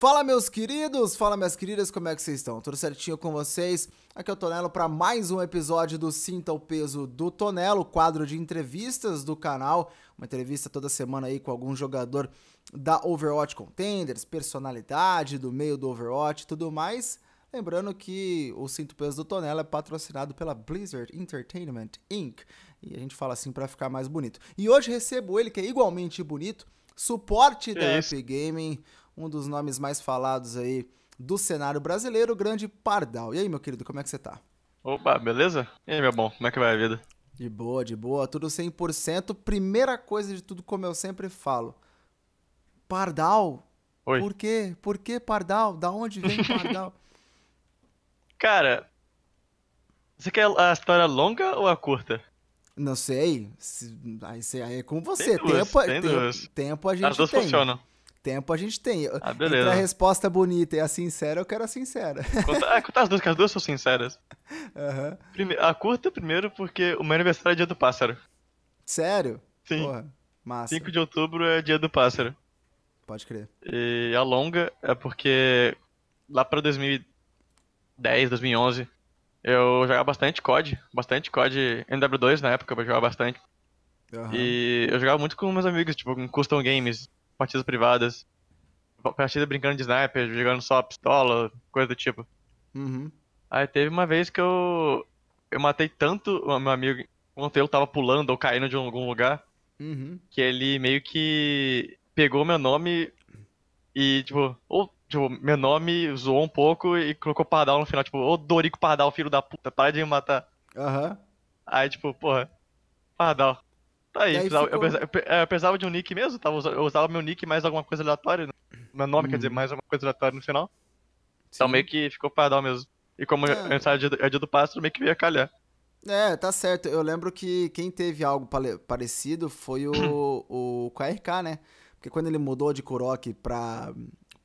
Fala meus queridos, fala minhas queridas, como é que vocês estão? Tudo certinho com vocês? Aqui é o Tonelo para mais um episódio do Sinta o Peso do Tonelo, quadro de entrevistas do canal, uma entrevista toda semana aí com algum jogador da Overwatch Contenders, personalidade do meio do Overwatch e tudo mais. Lembrando que o Sinta o Peso do Tonelo é patrocinado pela Blizzard Entertainment Inc. E a gente fala assim para ficar mais bonito. E hoje recebo ele que é igualmente bonito, suporte da Epic Gaming, um dos nomes mais falados aí do cenário brasileiro, o grande Pardal. E aí, meu querido, como é que você tá? Opa, beleza? E aí, meu bom, como é que vai a vida? De boa, de boa, tudo 100%. Primeira coisa de tudo, como eu sempre falo, Pardal? Oi. Por quê? Por que Pardal? Da onde vem Pardal? Cara, você quer a história longa ou a curta? Não sei. Aí, aí é com você. Tem duas, tempo, tem tempo, duas. tempo a gente As duas tem. funcionam. Tempo a gente tem. Ah, beleza. Entre a resposta bonita e a sincera, eu quero a sincera. Conta, ah, conta as duas, que as duas são sinceras. Aham. Prime- a curta, primeiro, porque o meu aniversário é dia do pássaro. Sério? Sim. Porra, massa. 5 de outubro é dia do pássaro. Pode crer. E a longa é porque lá pra 2010, 2011, eu jogava bastante COD. Bastante COD NW2 na época, eu jogava bastante. Aham. E eu jogava muito com meus amigos, tipo, com custom games, partidas privadas, partida brincando de sniper, jogando só pistola, coisa do tipo. Uhum. Aí teve uma vez que eu eu matei tanto o meu amigo enquanto eu tava pulando ou caindo de algum lugar, Uhum. que ele meio que pegou meu nome e, tipo, ou, tipo, meu nome zoou um pouco e colocou Pardal no final, tipo, ô Dorico Pardal, filho da puta, para de me matar. Aham. Aí, tipo, porra, Pardal. Tá aí, precisava- eu, ficou- precisava, eu pe- é, eu precisava de um nick mesmo, tava, eu usava meu nick mais alguma coisa aleatória. né? Meu nome, quer dizer, mais alguma coisa aleatória no final. Então Sim. meio que ficou Pardal mesmo. E como É. é dia do- é dia do pássaro, meio que veio a calhar. É, tá certo. Eu lembro que quem teve algo parecido foi o, o KRK, né? Porque quando ele mudou de Kurok pra,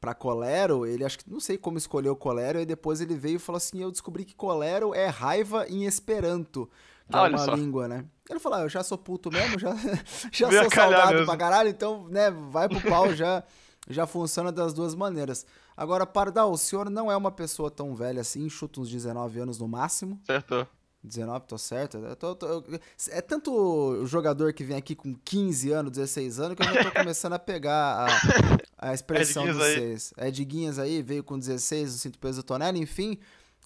pra Colero, ele acho que não sei como escolheu Colero, e depois ele veio e falou assim: Eu descobri que Colero é raiva em Esperanto. Que é Olha uma só. língua, né? Ele falou: ah, Eu já sou puto mesmo, já, já sou saudado mesmo. pra caralho, então, né, vai pro pau já. Já funciona das duas maneiras. Agora, Pardal, o senhor não é uma pessoa tão velha assim, chuta uns 19 anos no máximo. Certo? 19, tô certo. Tô- tô- é tanto jogador que vem aqui com 15 anos, 16 anos, que eu já tô começando a pegar a, a expressão dos aí. seis. É Diguinhas aí, veio com 16, o cinto peso do enfim.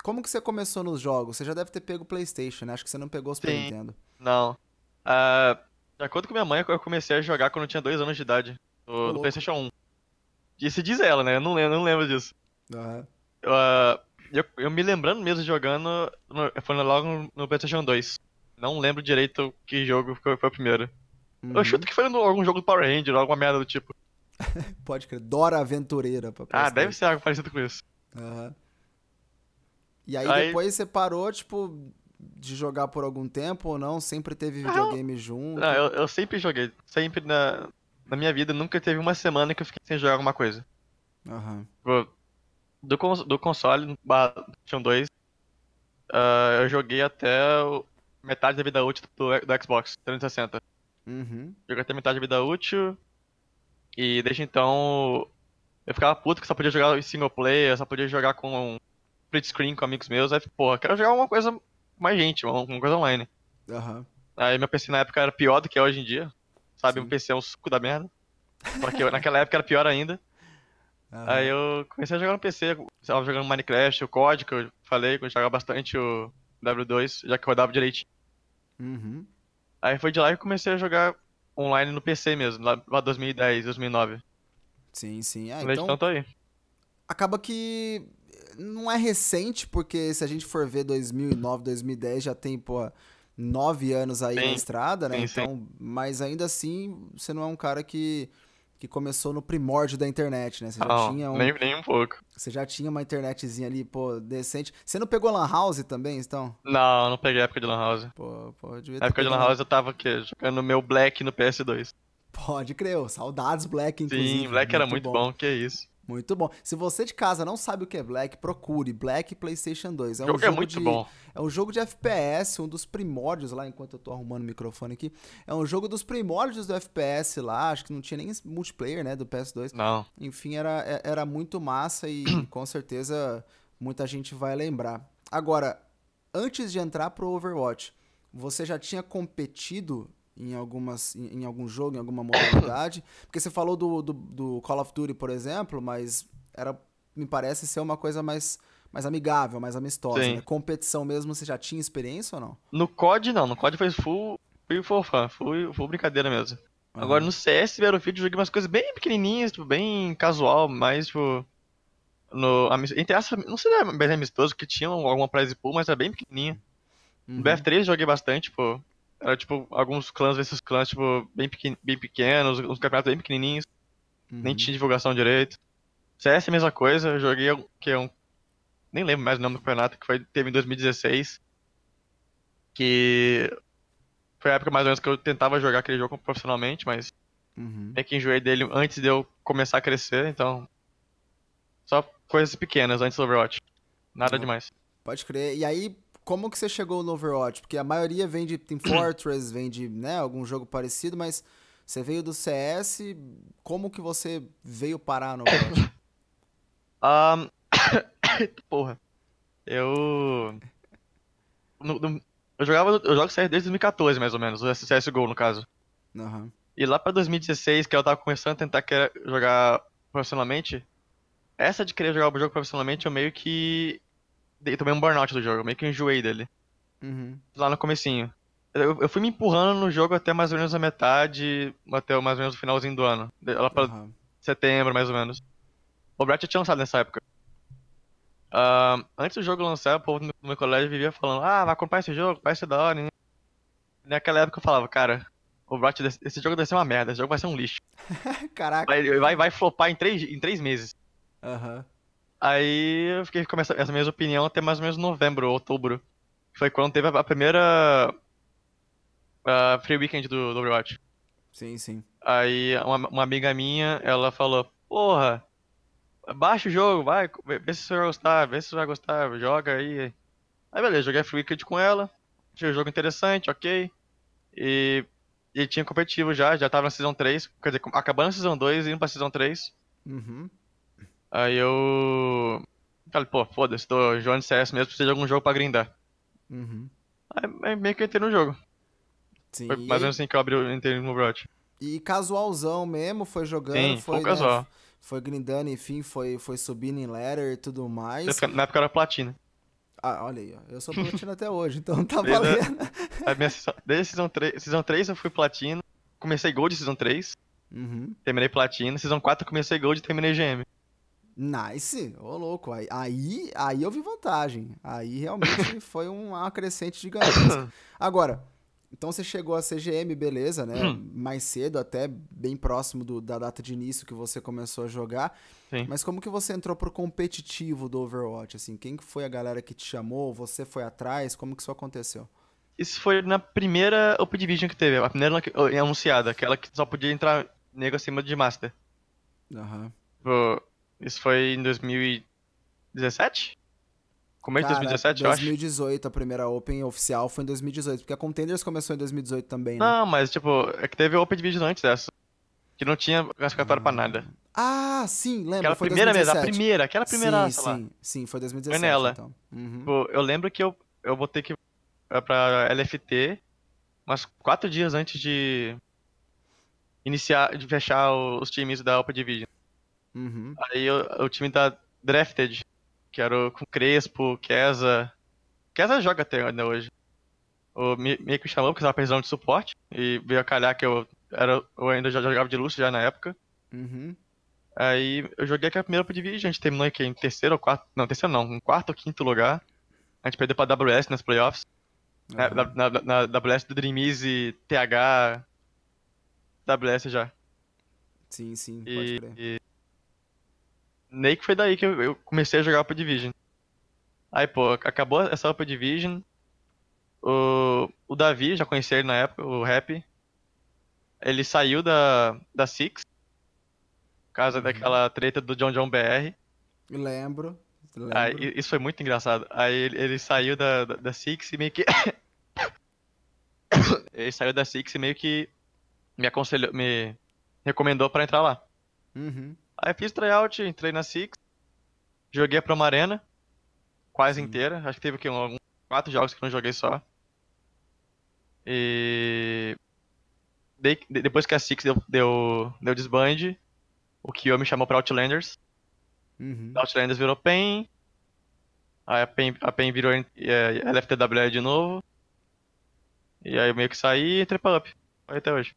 Como que você começou nos jogos? Você já deve ter pego o Playstation, né? Acho que você não pegou o Super Sim. Nintendo. Não. Ah, de acordo com minha mãe, eu comecei a jogar quando eu tinha dois anos de idade. Louco. no PlayStation 1. Isso diz ela, né? Eu não lembro, não lembro disso. Aham. Ah, eu, eu me lembrando mesmo jogando, no, foi logo no, no PlayStation 2. Não lembro direito que jogo foi, foi o primeiro. Uhum. Eu chuto que foi no, algum jogo do Power Ranger, alguma merda do tipo. Pode crer. Dora Aventureira pra Ah, deve ser algo parecido com isso. Aham. E aí, Aí- depois você parou, tipo, de jogar por algum tempo ou não? Sempre teve Ah, videogame junto? Não, eu, eu sempre joguei. Sempre na, na minha vida, nunca teve uma semana que eu fiquei sem jogar alguma coisa. Aham. Tipo, Do, cons- do console, PlayStation 2, ah, eu joguei até o- metade da vida útil do, do Xbox 360. Uhum. Joguei até metade da vida útil. E desde então eu ficava puto que só podia jogar em single player, só podia jogar com split screen com amigos meus. Aí, porra, quero jogar uma coisa com mais gente, uma, uma coisa online. Aham. Aí meu PC na época era pior do que é hoje em dia. Sabe, Sim. um PC é um suco da merda. Só que eu- naquela época era pior ainda. aham. Aí eu comecei a jogar no PC, estava jogando Minecraft, o COD, que eu falei, que eu jogava bastante o W2, já que rodava direitinho. Uhum. Aí foi de lá que eu comecei a jogar online no PC mesmo, lá, lá 2010, 2009. Sim, sim. Ah, então então tô aí. acaba que não é recente, porque se a gente for ver 2009, 2010, já tem, pô, nove anos aí na Sim. estrada, né? Sim, sim. então, mas ainda assim, você não é um cara que, que começou no primórdio da internet, né? Você já, Não, tinha um, nem, nem um pouco. você já tinha uma internetzinha ali, pô, decente. Você não pegou Lan House também, então? Não, não peguei a época de Lan House. Pô, pô, devia Na ter época de Lan House eu tava o quê? Jogando meu Black no PS2. Pode crer, saudades Black, inclusive. Sim, Black era muito bom. que isso. Muito bom. Se você de casa não sabe o que é Black, procure Black PlayStation 2. É um jogo, é jogo é muito de, bom. É um jogo de FPS, um dos primórdios lá, enquanto eu tô arrumando o microfone aqui. É um jogo dos primórdios do FPS lá, acho que não tinha nem multiplayer, né, do PS2. Não. Enfim, era, é, era muito massa e com certeza muita gente vai lembrar. Agora, antes de entrar pro Overwatch, você já tinha competido em, algumas, em, em, algum jogo, em alguma modalidade? Porque você falou do, do, do, Call of Duty, por exemplo, mas era, me parece ser uma coisa mais, mais amigável, mais amistosa. Né? Competição mesmo, você já tinha experiência ou não? No COD, não. No COD foi full, full, full fã, full, full brincadeira mesmo. Uhum. Agora no CS Battlefield eu joguei umas coisas bem pequenininhas, tipo, bem casual, mais tipo. No, entre essa, não sei se era bem amistoso, que tinha alguma prize pool, mas era bem pequenininha. Uhum. No BF3 joguei bastante, pô. Era tipo alguns clãs versus clãs, tipo, bem, pequen bem pequenos, uns campeonatos bem pequenininhos. Uhum. Nem tinha divulgação direito. CS é a mesma coisa, eu joguei que é um. Nem lembro mais o nome do campeonato, que foi, teve em 2016. Que foi a época mais ou menos que eu tentava jogar aquele jogo profissionalmente, mas uhum. é que enjoei dele antes de eu começar a crescer, então. Só coisas pequenas antes do Overwatch. Nada demais. Pode crer. E aí, como que você chegou no Overwatch? Porque a maioria vem de Team Fortress, vem de né, algum jogo parecido, mas você veio do CS, como que você veio parar no Overwatch? Um... Porra. Eu... No, no... Eu jogava, eu jogo CS desde 2014, mais ou menos, o CSGO, no caso. Uhum. E lá pra 2016, que eu tava começando a tentar jogar profissionalmente, essa de querer jogar o jogo profissionalmente, eu meio que dei também um burnout do jogo, meio que enjoei dele. Uhum. Lá no comecinho. Eu, eu, fui me empurrando no jogo até mais ou menos a metade, até mais ou menos o finalzinho do ano. Lá pra uhum. setembro, mais ou menos. O Brett já tinha lançado nessa época. Uh, antes do jogo lançar, o povo do meu colégio vivia falando, ah, vai comprar esse jogo, vai ser da hora. Naquela época eu falava, cara, o Brett, esse jogo deve ser uma merda, esse jogo vai ser um lixo. Caraca. Vai, vai, vai flopar em três, em três meses. Aham. Uhum. Aí eu fiquei com essa, essa mesma opinião até mais ou menos novembro, outubro. Foi quando teve a, primeira uh, free weekend do, do Overwatch. Sim, sim. Aí uma, uma, amiga minha, ela falou, porra, baixa o jogo, vai, vê se você vai gostar, vê se você vai gostar, joga aí. Aí beleza, joguei a free weekend com ela, achei o jogo interessante, ok. E, e tinha competitivo já, já tava na Season 3, quer dizer, acabando a Season 2 e indo pra Season 3. Uhum. Aí eu. Falei, pô, foda-se, tô jogando CS mesmo, preciso de algum jogo pra grindar. Uhum. Aí meio que eu entrei no jogo. Sim. Foi mais ou menos assim que eu abri o entrei no Overwatch. E casualzão mesmo, foi jogando, Sim, foi. Né, casual. Foi grindando, enfim, foi, foi subindo em ladder e tudo mais. Na época era platina. Ah, olha aí, ó. Eu sou platina até hoje, então tá valendo. A minha desde Season 3, Season 3 eu fui platina. Comecei Gold Season 3. Uhum. Terminei platina. Season 4 eu comecei Gold e terminei GM. Nice, ô louco. Aí, aí, aí eu vi vantagem. Aí realmente foi um acrescente gigantesco. Agora, então você chegou a CGM, beleza, né? Hum. Mais cedo, até bem próximo do, da data de início que você começou a jogar. Sim. Mas como que você entrou pro competitivo do Overwatch? Assim, quem que foi a galera que te chamou? Você foi atrás? Como que isso aconteceu? Isso foi na primeira Open Division que teve, a primeira anunciada, aquela que só podia entrar nego acima de Master. Aham. Uhum. Isso foi em 2017? Começo de 2017, 2018, eu acho. 2018, a primeira Open oficial foi em 2018, porque a Contenders começou em 2018 também, né? Não, mas tipo, é que teve Open Division antes dessa. Que não tinha classificatório ah. pra nada. Ah, sim, lembro. Aquela foi primeira 2017. mesmo, a primeira, aquela primeira sim. Sim, sim, foi 2017. Foi nela. Então. Uhum. Tipo, eu lembro que eu, eu vou ter que ir pra LFT umas quatro dias antes de iniciar, de fechar os times da Open Division. Uhum. Aí o, o, time da Drafted, que era o, com Crespo, Kesa. Kesa joga até ainda hoje. O, me, meio que me chamou porque estava precisando de suporte. E veio a calhar que eu, era, eu ainda já jogava de Lúcio já na época. Uhum. Aí eu joguei aquela primeira Division, a gente terminou aqui em terceiro ou quarto. Não, terceiro não, em quarto ou quinto lugar. A gente perdeu pra WS nas playoffs. Uhum. Na, na, na, WS do Dream Easy, TH. WS já. Sim, sim, e, pode crer. E, nem que foi daí que eu, comecei a jogar Upper Division. Aí, pô, acabou essa Upper Division. O, o Davi, já conheci ele na época, o Rap. Ele saiu da, da Six. causa Uhum. daquela treta do John John BR. Lembro. lembro. Aí, isso foi muito engraçado. Aí ele, ele saiu da, da, da Six e meio que. ele saiu da Six e meio que me aconselhou, me recomendou pra entrar lá. Uhum. Aí fiz tryout, entrei na Six, joguei a Promo Arena, quase Sim. inteira. Acho que teve o quê? Uns quatro jogos que não joguei só. E. de- depois que a Six deu, deu, deu desband, o Kyo me chamou pra Outlanders. Uhum. Outlanders virou PEN. Aí a PEN, a PEN virou é, LFTWE de novo. E aí eu meio que saí e entrei pra Up. Foi até hoje.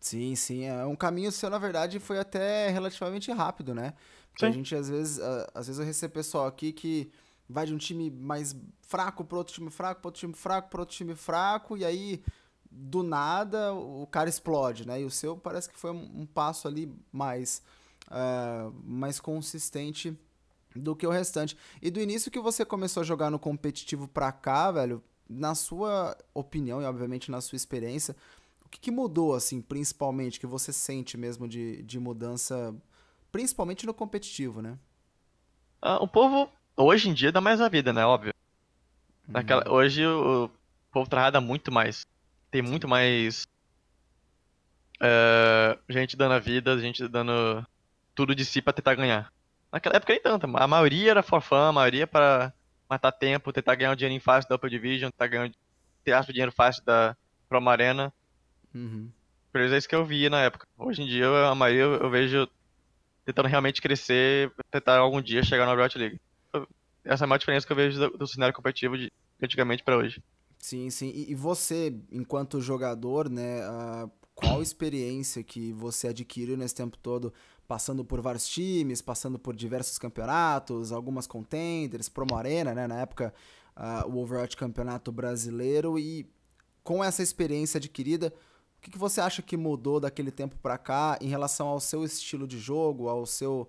Sim, sim. É um caminho seu, na verdade, foi até relativamente rápido, né? Porque a Sim. gente, às vezes, ah, às vezes eu recebo pessoal aqui que vai de um time mais fraco para outro time fraco, para outro time fraco, para outro time fraco, e aí, do nada, o cara explode, né? E o seu parece que foi um, passo ali mais, ah, mais consistente do que o restante. E do início que você começou a jogar no competitivo pra cá, velho, na sua opinião e obviamente na sua experiência, o que, que mudou, assim, principalmente, que você sente mesmo de, de mudança, principalmente no competitivo, né? Ah, o povo, hoje em dia, dá mais a vida, né? Óbvio. Uhum. Naquela, hoje o povo trabalha muito mais. Tem muito mais é, gente dando a vida, gente dando tudo de si pra tentar ganhar. Naquela época nem tanto. A maioria era for fun, a maioria para matar tempo, tentar ganhar um dinheirinho fácil da Upper Division, tentar ganhar ter o dinheiro fácil da Promo Arena. Uhum. Pelo menos é isso que eu via na época. Hoje em dia, a maioria eu eu vejo tentando realmente crescer, tentar algum dia chegar na Riot League. Essa é a maior diferença que eu vejo do, do cenário competitivo de antigamente pra hoje. Sim, sim. E, e você, enquanto jogador, né, ah, qual experiência que você adquiriu nesse tempo todo, passando por vários times, passando por diversos campeonatos, algumas contenders, Promo Arena, né, na época ah, o Overwatch Campeonato Brasileiro, e com essa experiência adquirida, o que, que você acha que mudou daquele tempo pra cá em relação ao seu estilo de jogo, ao seu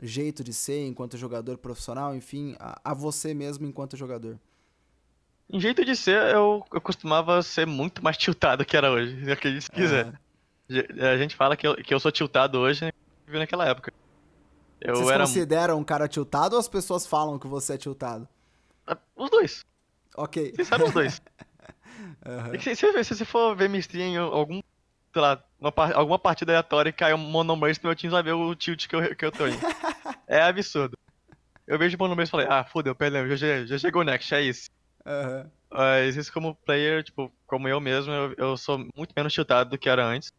jeito de ser enquanto jogador profissional, enfim, a, a você mesmo enquanto jogador? Em jeito de ser, eu, eu costumava ser muito mais tiltado que era hoje, acredite se quiser. Ge- A gente fala que eu, que eu sou tiltado hoje, né, que naquela época. Eu Vocês era consideram um cara tiltado ou as pessoas falam que você é tiltado? os dois, Ok. sincero os dois. Aham. É que se, se, for ver minha stream em algum, sei lá, uma, alguma partida aleatória e cai um monomerce no meu time, vai ver o tilt que eu, que eu tô indo. É absurdo. Eu vejo o monomerce e falei, ah, fodeu, perdão, já, já, chegou o next, é isso. Aham. Mas isso como player, tipo, como eu mesmo, eu, eu sou muito menos tiltado do que era antes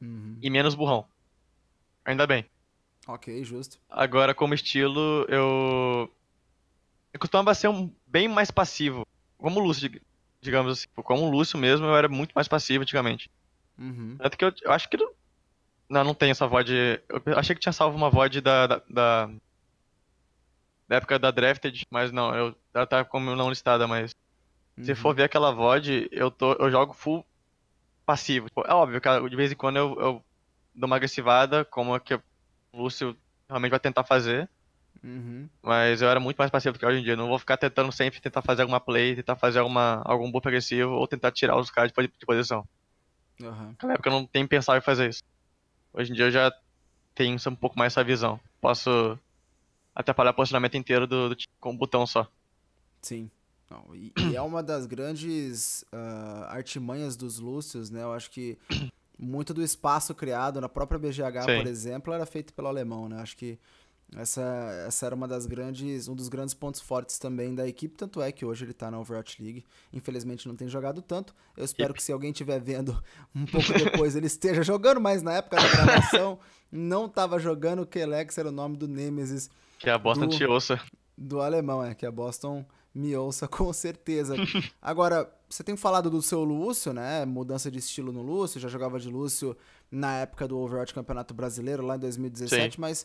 Uhum. e menos burrão. Ainda bem. Ok, justo. Agora, como estilo, eu. Eu costumava ser um bem mais passivo. Como o Lúcio, digamos assim. Como o Lúcio mesmo, eu era muito mais passivo antigamente. Uhum. Tanto que eu, eu acho que. Não, não, não tem essa VOD. Eu achei que tinha salvo uma VOD da. da, da, da época da Drafted, mas não, eu, ela tá como não listada, mas. Se Uhum. for ver aquela VOD, eu, tô, eu jogo full passivo. Tipo, é óbvio, cara, de vez em quando eu, eu dou uma agressivada, como é que o Lúcio realmente vai tentar fazer. Uhum. Mas eu era muito mais passivo do que hoje em dia. Eu não vou ficar tentando sempre tentar fazer alguma play, tentar fazer alguma, algum buff agressivo ou tentar tirar os caras de de posição. Aham. Naquela época eu não tenho pensado em fazer isso. Hoje em dia eu já tenho um pouco mais essa visão. Posso atrapalhar o posicionamento inteiro do, do com um botão só. Sim. Não, e, e é uma das grandes ah, artimanhas dos Lúcios, né? Eu acho que muito do espaço criado na própria BGH, Sim. por exemplo, era feito pelo alemão, né? Acho que essa, essa era uma das grandes, um dos grandes pontos fortes também da equipe, tanto é que hoje ele tá na Overwatch League. Infelizmente não tem jogado tanto. Eu espero que se alguém estiver vendo um pouco depois ele esteja jogando, mas na época da gravação não tava jogando, o Kelex era o nome do Nemesis Que a Boston Do- te ouça. do alemão, é, que a Boston me ouça com certeza. Agora, você tem falado do seu Lúcio, né? Mudança de estilo no Lúcio, já jogava de Lúcio na época do Overwatch Campeonato Brasileiro, lá em 2017, Sim. mas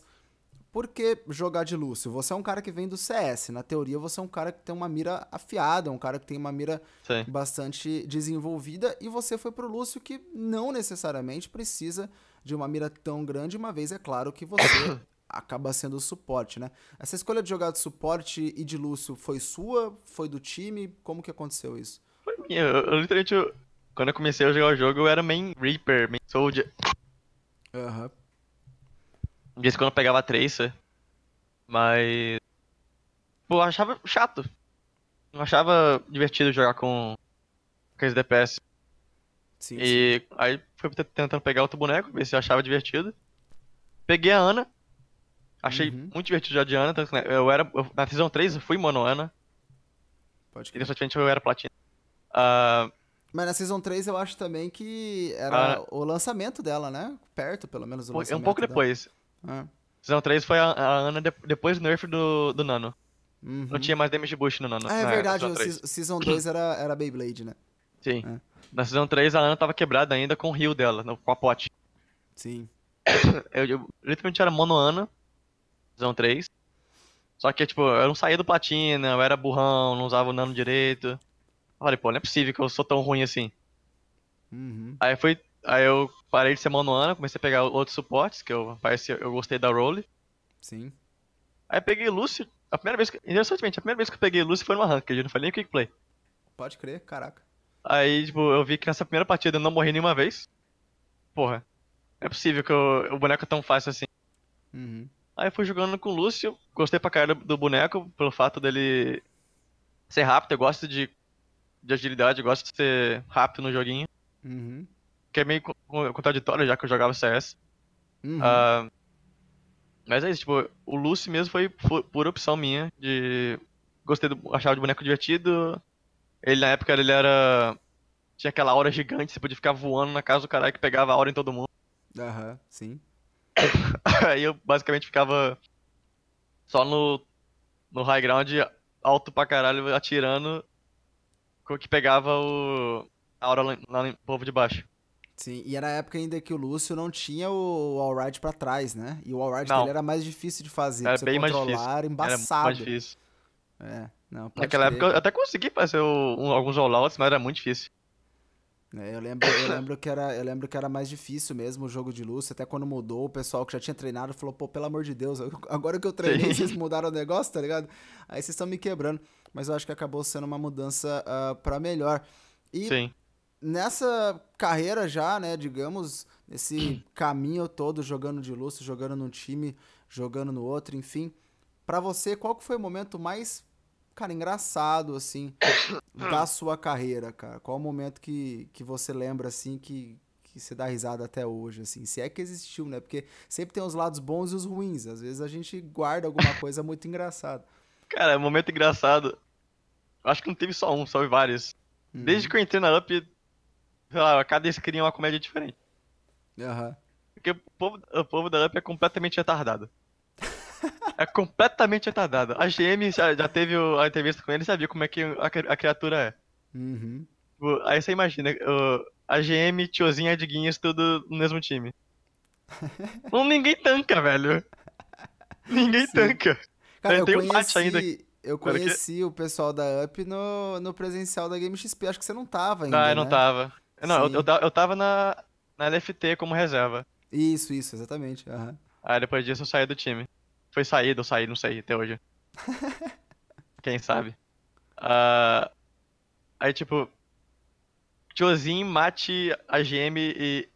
por que jogar de Lúcio? Você é um cara que vem do CS, na teoria você é um cara que tem uma mira afiada, um cara que tem uma mira Sim. bastante desenvolvida e você foi pro Lúcio que não necessariamente precisa de uma mira tão grande, uma vez é claro que você acaba sendo o suporte, né? Essa escolha de jogar de suporte e de Lúcio foi sua? Foi do time? Como que aconteceu isso? Foi minha. Eu, eu literalmente, eu- quando eu comecei a jogar o jogo, eu era main Reaper, main Soldier. Aham. De vez em quando eu pegava a Tracer. Mas. Pô, eu achava chato. Não achava divertido jogar com aqueles DPS. Sim, sim. E aí fui tentando pegar outro boneco, ver se eu achava divertido. Peguei a Ana. Achei Uhum. muito divertido já de Ana. Tanto que né, eu era. eu- na Season 3 eu fui mono Ana. Pode E crer. recentemente eu era platina. Ah, Mas na Season 3 eu acho também que era Ah. o lançamento dela, né? Perto, pelo menos, do um lançamento pouco dela. depois. Ah. Season 3 foi a, a Ana de- depois do nerf do, do Nano. Uhum. Não tinha mais damage boost no Nano. Ah, é verdade, Season o 3. Season- Season 2 era, era Beyblade, né? Sim. É. Na Season 3 a Ana tava quebrada ainda com o heal dela, no- com a pote. Sim. Eu, eu literalmente era mono Ana. Season 3. Só que, tipo, eu não saía do platina, eu era burrão, não usava o Nano direito. Eu falei, pô, não é possível que eu sou tão ruim assim. Uhum. Aí foi. Aí eu parei de ser mono Ana, comecei a pegar outros suportes, que eu parece eu gostei da role. Sim. Aí eu peguei Lúcio. A primeira vez que. Interessantemente, a primeira vez que eu peguei Lúcio foi numa ranked, não foi nem quick play. Pode crer, caraca. Aí, tipo, eu vi que nessa primeira partida eu não morri nenhuma vez. Porra. Não é possível que eu- o boneco é tão fácil assim. Uhum. Aí eu fui jogando com o Lúcio, gostei pra caralho do boneco, pelo fato dele ser rápido, eu gosto de, de agilidade, eu gosto de ser rápido no joguinho. Uhum. Que é meio co- co- contraditório já que eu jogava CS. Uhum. Ah, mas é isso, tipo, o Lúcio mesmo foi pu- pura opção minha de. Gostei do. achava o boneco divertido. Ele na época ele era. Tinha aquela aura gigante, você podia ficar voando na casa do caralho que pegava a aura em todo mundo. Aham, sim. Aí eu basicamente ficava só no, no high ground, alto pra caralho, atirando, com o que pegava o, a aura lá, lá no povo de baixo. Sim, e era a época ainda que o Lúcio não tinha o Allride pra trás, né? E o Allride Não. dele era mais difícil de fazer, Era pra você bem mais controlar, difícil. era embaçado. mais difícil. É, não, Naquela crer. época eu até consegui fazer um- alguns rollouts, mas era muito difícil. É, eu lembro, eu lembro que era, eu lembro que era mais difícil mesmo o jogo de Lúcio, até quando mudou, o pessoal que já tinha treinado falou, pô, pelo amor de Deus, eu- agora que eu treinei, Sim. vocês mudaram o negócio, tá ligado? Aí vocês estão me quebrando. Mas eu acho que acabou sendo uma mudança ah, pra melhor. E Sim. Nessa carreira já, né, digamos, nesse caminho todo jogando de Lúcio, jogando num time, jogando no outro, enfim, pra você, qual que foi o momento mais, cara, engraçado, assim, da sua carreira, cara? Qual o momento que, que você lembra, assim, que, que você dá risada até hoje, assim? Se é que existiu, né? Porque sempre tem os lados bons e os ruins. Às vezes a gente guarda alguma coisa muito engraçada. Cara, momento engraçado. Acho que não teve só um, só vários. Uhum. Desde que eu entrei na Up, sei lá, cada screen é uma comédia diferente. Aham. Porque o povo, o povo da Up é completamente retardado. É completamente retardado. A GM já, já teve a entrevista com ele e sabia como é que a, a criatura é. Uhum. Aí você imagina, a GM, tiozinha, Diguinhos, tudo no mesmo time. Não, ninguém tanca, velho. Ninguém Sim. tanca. Cara, eu Tem um conheci, match ainda. eu conheci o pessoal da UP no, no presencial da Game XP. Acho que você não tava ainda, Não, eu não né? tava. Não, Sim. eu, eu, eu tava na, na LFT como reserva. Isso, isso, exatamente. aham. Aí depois disso eu saí do time. Foi saído ou saí, não sei até hoje. Quem sabe? Ah, aí tipo. Tiozinho, mate a GM e.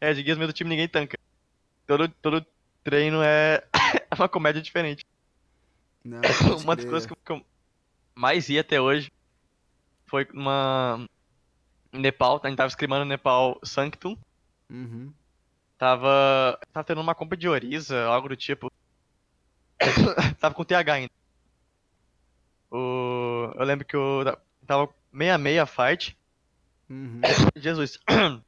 é, de guias do time ninguém tanca. Todo, todo treino é uma comédia diferente. Não, Uma das coisas que eu, que eu mais ia até hoje foi uma. Nepal, a gente tava scrimando no Nepal Sanctum. Uhum. Tava. Tava tendo uma compra de Oriza, algo do tipo. tava com TH ainda. O... Eu lembro que eu tava meia meia fight. Uhum. Jesus.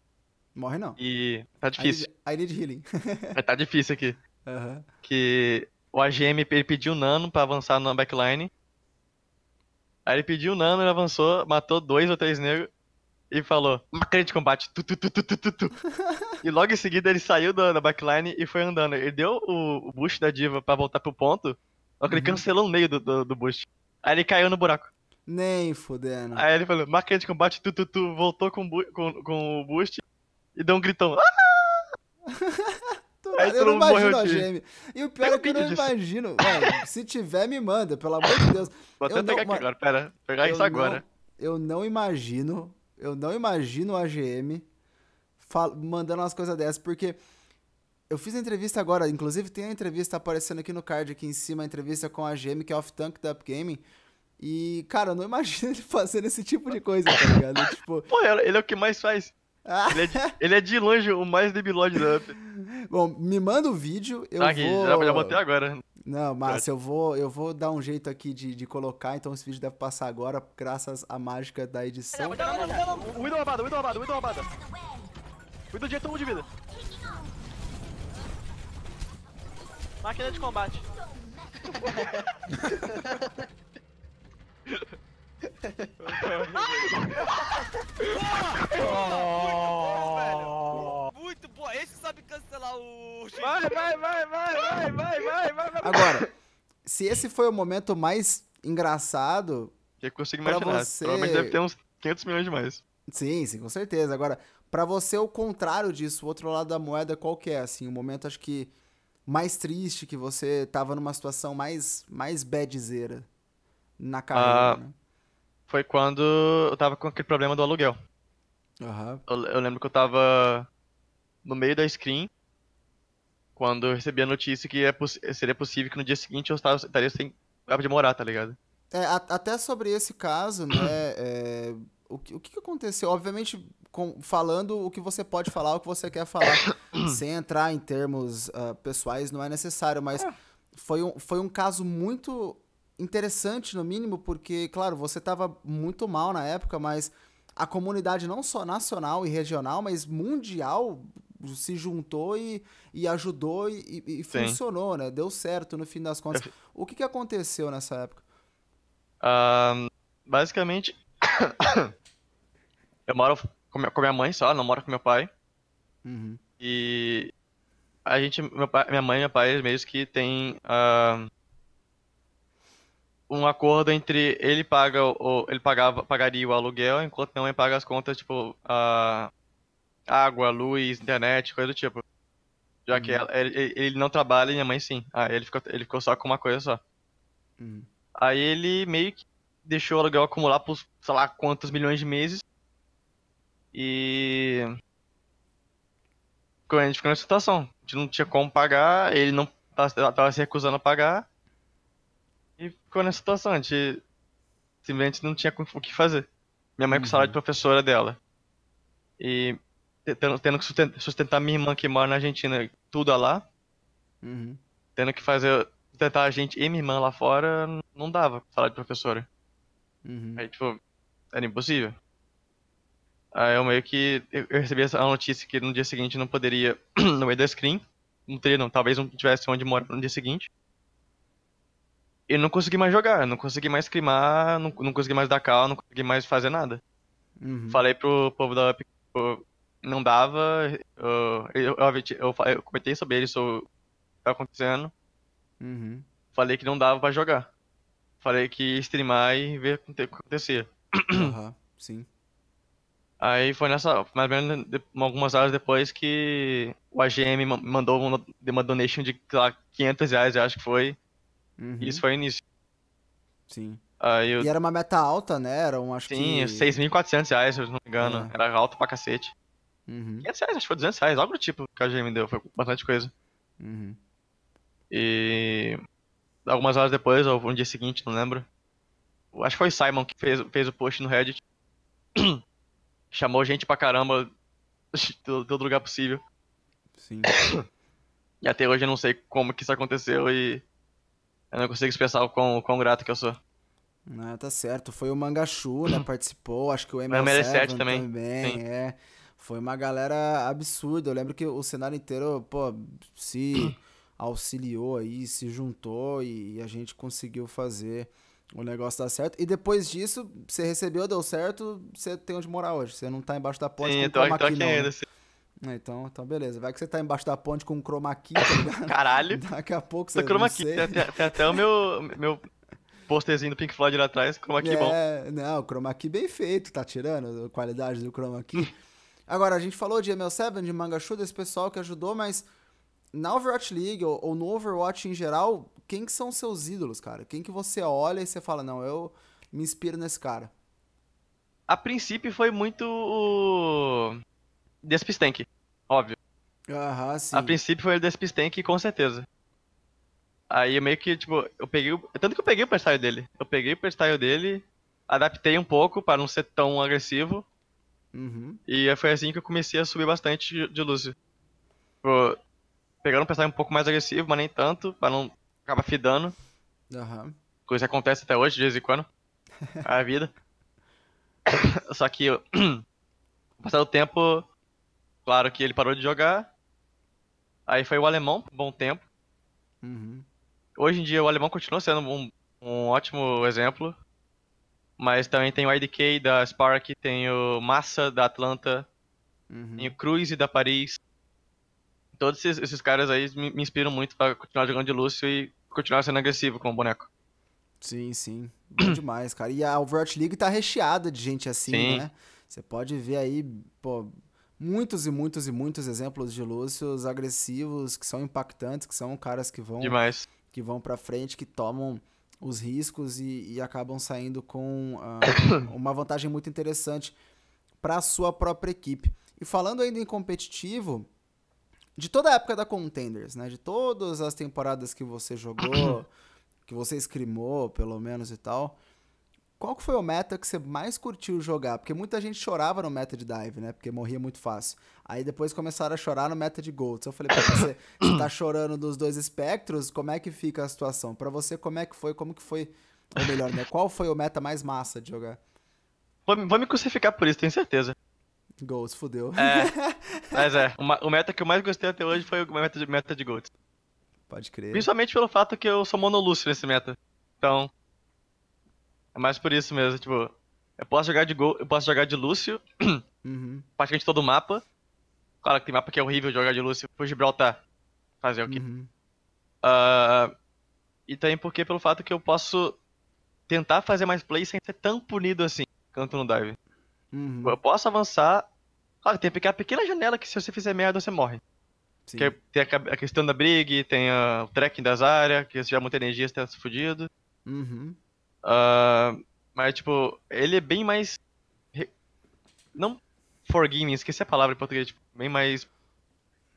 Morre não. E tá I difícil. need, I need healing. Tá difícil aqui. Aham. Que o AGM ele pediu nano pra avançar na backline. Aí ele pediu nano, ele avançou, matou dois ou três negros e falou: Máquina de combate. Tu, tu, tu, tu, tu, tu, tu." e logo em seguida ele saiu da, da backline e foi andando. Ele deu o, o boost da diva pra voltar pro ponto, só que ele Uhum. cancelou no meio do, do, do boost. Aí ele caiu no buraco. Nem fudendo. Aí ele falou: Máquina de combate, tu, tu, tu, voltou com, com, com o boost e deu um gritão. Ah! Aí eu não imagino a gêmea. E o pior é que eu não disso. imagino. Mano, se tiver, me manda, pelo amor de Deus. Vou Eu até não- pegar aqui mano, agora, pera. Pegar isso agora. Não, eu não imagino, eu não imagino a GM mandando umas coisas dessas, porque Eu fiz a entrevista agora, inclusive tem a entrevista aparecendo aqui no card, aqui em cima, a entrevista com a GM, que é off-tank da Up Gaming. E, cara, eu não imagino ele fazendo esse tipo de coisa, tá ligado? tipo... Pô, ele é o que mais faz. Ah. Ele, é de, ele, é de, longe o mais debilóide da Up. Bom, me manda o vídeo, eu ah, aqui, vou... Já, já botei agora. Não, mas eu vou, eu vou dar um jeito aqui de, de colocar, então esse vídeo deve passar agora, graças à mágica da edição. Não, não, não, não, O Widow roubada, o Widow roubada, o Widow roubada. O Widow direto um de vida. Máquina de combate. oh! Muito bom, esse sabe cancelar o. Vai, vai, vai, vai, vai, vai, vai, vai. Agora, se esse foi o momento mais engraçado. Eu consigo imaginar. Você... Provavelmente deve ter uns 500 milhões de mais. Sim, sim, com certeza. Agora, para você, o contrário disso, o outro lado da moeda, qual que é? Assim, o momento, acho que mais triste, que você tava numa situação mais, mais badzeira na carreira, ah, né? Foi quando eu tava com aquele problema do aluguel. Uhum. Eu, eu, lembro que eu tava no meio da screen quando eu recebi a notícia que é poss seria possível que no dia seguinte eu estava, estaria sem de morar, tá ligado? É, até sobre esse caso, né? é, o, que, o que aconteceu? Obviamente, com, falando o que você pode falar, o que você quer falar, sem entrar em termos uh, pessoais, não é necessário, mas é. foi, um, foi um caso muito interessante, no mínimo, porque, claro, você estava muito mal na época, mas a comunidade não só nacional e regional, mas mundial se juntou e, e ajudou e, e funcionou, né? Deu certo no fim das contas. O que, que aconteceu nessa época? Uh, basicamente, eu moro com minha, com minha mãe só, não moro com meu pai. Uhum. E a gente, pai, minha mãe e meu pai, meio que tem uh, um acordo entre ele paga o, ele pagava, pagaria o aluguel, enquanto minha mãe paga as contas, tipo, a água, luz, internet, coisa do tipo. Já que uhum. ela, ele, ele, não trabalha e minha mãe sim. Ah, ele ficou, ele ficou só com uma coisa só. Uhum. Aí ele meio que deixou o aluguel acumular por sei lá quantos milhões de meses. E. A gente ficou nessa situação. A gente não tinha como pagar, ele não tava se recusando a pagar. E ficou nessa situação. A gente simplesmente não tinha o que fazer. Minha mãe uhum. com salário de professora dela. E tendo, tendo que sustentar, minha irmã que mora na Argentina, tudo lá. Uhum. Tendo que fazer, sustentar a gente e minha irmã lá fora, não dava salário de professora. Uhum. Aí, tipo, era impossível. Aí eu meio que, eu recebi a notícia que no dia seguinte não poderia, no meio da screen, não teria não, talvez não tivesse onde morar no dia seguinte. E não consegui mais jogar, não consegui mais climar, não, não consegui mais dar cal, não consegui mais fazer nada. Uhum. Falei pro povo da Up, não dava. Eu, eu, eu, eu, comentei sobre sobre o que tá acontecendo. Uhum. Falei que não dava pra jogar. Falei que ia streamar e ver o que acontecia. Uhum, sim. Aí foi nessa, mais ou menos algumas horas depois que o AGM mandou uma, uma donation de lá, 500 reais, eu acho que foi. Uhum. E isso foi o início. Sim. Aí eu... E era uma meta alta, né? Era um, acho Sim, que... 6.400 reais, se eu não me engano. É. Era alto pra cacete. Uhum. 500 reais, acho que foi 200 reais, algo do tipo que a GM deu, foi bastante coisa. Uhum. E algumas horas depois, ou um dia seguinte, não lembro. Acho que foi o Simon que fez, fez o post no Reddit. Chamou gente pra caramba de todo lugar possível. Sim. E até hoje eu não sei como que isso aconteceu e eu não consigo expressar o quão, o quão grato que eu sou. Ah, tá certo. Foi o Mangachu, né? Participou, acho que o ML7 também. também é. Foi uma galera absurda. Eu lembro que o cenário inteiro, pô, se auxiliou aí, se juntou e a gente conseguiu fazer o negócio dar certo. E depois disso, você recebeu, deu certo, você tem onde morar hoje. Você não tá embaixo da ponte Sim, com tô, chroma key, não. Ainda, né? É, então, então, beleza. Vai que você tá embaixo da ponte com um chroma key, tá ligado? Caralho! Daqui a pouco você... chroma key, tem, tem, tem, até o meu... meu posterzinho do Pink Floyd lá atrás, chroma key é, bom. Não, chroma key bem feito, tá tirando a qualidade do chroma key. Agora, a gente falou de ML7, de Mangachu, desse pessoal que ajudou, mas na Overwatch League ou, ou, no Overwatch em geral, quem que são seus ídolos, cara? Quem que você olha e você fala, não, eu me inspiro nesse cara? A princípio foi muito o... Despistank, óbvio. Aham, sim. A princípio foi o DSP Tank, com certeza. Aí eu meio que, tipo, eu peguei. o- Tanto que eu peguei o playstyle dele. Eu peguei o playstyle dele, adaptei um pouco pra não ser tão agressivo. Uhum. E foi assim que eu comecei a subir bastante de, Lúcio. Tipo, pegando um personagem um pouco mais agressivo, mas nem tanto, pra não acabar fidando. Aham. Coisa que acontece até hoje, de vez em quando. A vida. Só que, com o passar do tempo, claro que ele parou de jogar. Aí foi o alemão, por um bom tempo. Uhum. Hoje em dia o alemão continua sendo um, um ótimo exemplo. Mas também tem o IDK da Spark, tem o Massa da Atlanta, Uhum. tem o Cruise da Paris. Todos esses, esses caras aí me, me inspiram muito pra continuar jogando de Lúcio e continuar sendo agressivo com o boneco. Sim, sim. Bom demais, cara. E a Overwatch League tá recheada de gente assim, Sim. né? Você pode ver aí, pô, muitos e muitos e muitos exemplos de Lúcios agressivos, que são impactantes, que são caras que vão Demais. que vão pra frente, que tomam os riscos e, e acabam saindo com ah, uma vantagem muito interessante para a sua própria equipe. E falando ainda em competitivo, de toda a época da Contenders, né? De todas as temporadas que você jogou, que você escrimou, pelo menos e tal, qual que foi o meta que você mais curtiu jogar? Porque muita gente chorava no meta de dive, né? Porque morria muito fácil. Aí depois começaram a chorar no meta de gold. Eu falei, pra você, você tá chorando dos dois espectros, como é que fica a situação? Pra você, como é que foi? Como que foi? Ou melhor, né? Qual foi o meta mais massa de jogar? Vou, me- vou me crucificar por isso, tenho certeza. Gold, fudeu. É, mas é, o, ma- o meta que eu mais gostei até hoje foi o meta de, meta de Gold. Pode crer. Principalmente pelo fato que eu sou monolúcio nesse meta. Então, é mais por isso mesmo, tipo, eu posso jogar de Gold, eu posso jogar de Lúcio, Uhum. praticamente todo o mapa. Claro que tem mapa que é horrível jogar de Lúcio por Gibraltar. Fazer o quê? Uhum. Ah, e também porque pelo fato que eu posso tentar fazer mais play sem ser tão punido assim, quanto no dive. Uhum. Eu posso avançar. Claro, tem aquela pequena janela que se você fizer merda, você morre. Sim. Que tem a, a questão da brig, tem a- o tracking das áreas, que se tiver muita energia você tá fudido. Uhum. Ah, mas, tipo, ele é bem mais. re- Não forgiving, esqueci a palavra em português, tipo, bem mais.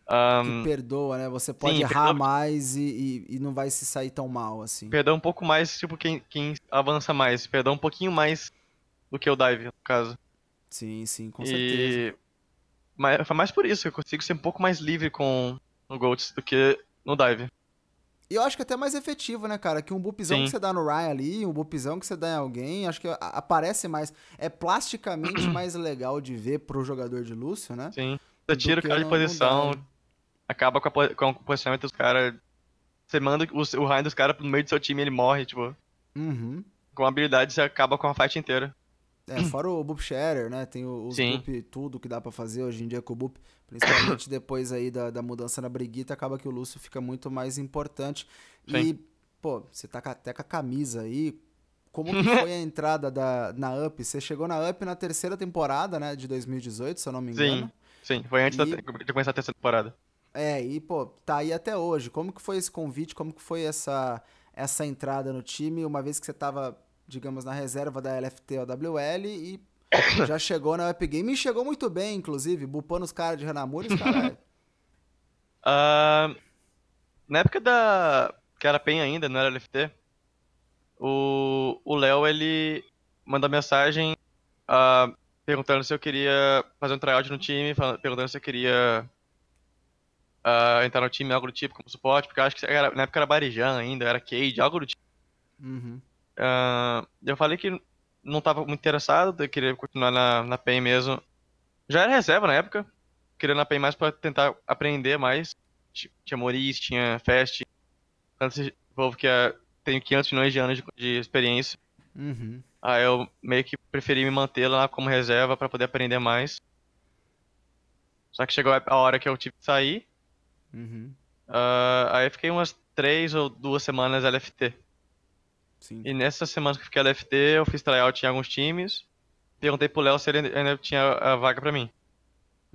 ah, Que perdoa, né? Você pode sim, errar perdoa- mais e, e, e não vai se sair tão mal, assim. Perdão um pouco mais, tipo, quem, quem avança mais. Perdão um pouquinho mais do que o dive, no caso. Sim, sim, com e... certeza. Mas foi mais por isso, eu consigo ser um pouco mais livre com o Golds do que no dive. E eu acho que é até mais efetivo, né, cara? Que um bupzão Sim. que você dá no Ryan ali, um bupzão que você dá em alguém, acho que aparece mais. É plasticamente mais legal de ver pro jogador de Lúcio, né? Sim. Você tira o cara de posição, dive. acaba com, a com o posicionamento dos caras. Você manda o, o raio dos caras no meio do seu time e ele morre, tipo. Uhum. Com habilidade você acaba com a fight inteira. É, fora o Boop Sharer, né? Tem o- os Sim. Boop, tudo que dá pra fazer hoje em dia com o Boop. Principalmente depois aí da, da mudança na Briguita, acaba que o Lúcio fica muito mais importante. E, Sim. pô, você tá até com a camisa aí. Como que foi a entrada da, na UP? Você chegou na UP na terceira temporada, né? De 2018, se eu não me engano. Sim, foi antes E- de começar a terceira temporada. É, e, pô, tá aí até hoje. Como que foi esse convite? Como que foi essa, essa entrada no time, uma vez que você tava, digamos, na reserva da LFT OWL e já chegou na Up Game e chegou muito bem, inclusive, bupando os caras de Hanamura e os caras. Ah, na época da. que era PEN ainda, não era LFT. O Léo, ele mandou mensagem ah, perguntando se eu queria fazer um tryout no time, perguntando se eu queria ah, entrar no time, algo do tipo, como suporte, porque eu acho que era- na época era Barijan ainda, era Cade, algo do tipo. Uhum. Ah, eu falei que não estava muito interessado, eu queria continuar na, na PEN mesmo. Já era reserva na época, queria na PEN mais para tentar aprender mais. Ti- Tinha Maurice, tinha Fast, tanto esse povo que é, tem 500 milhões de anos de, de experiência. Uhum. Aí eu meio que preferi me manter lá como reserva para poder aprender mais. Só que chegou a hora que eu tive que sair, Uhum. ah, aí fiquei umas três ou duas semanas LFT. Sim. E nessa semana que eu fiquei LFT, eu fiz tryout em alguns times. Perguntei pro Léo se ele ainda tinha a vaga pra mim.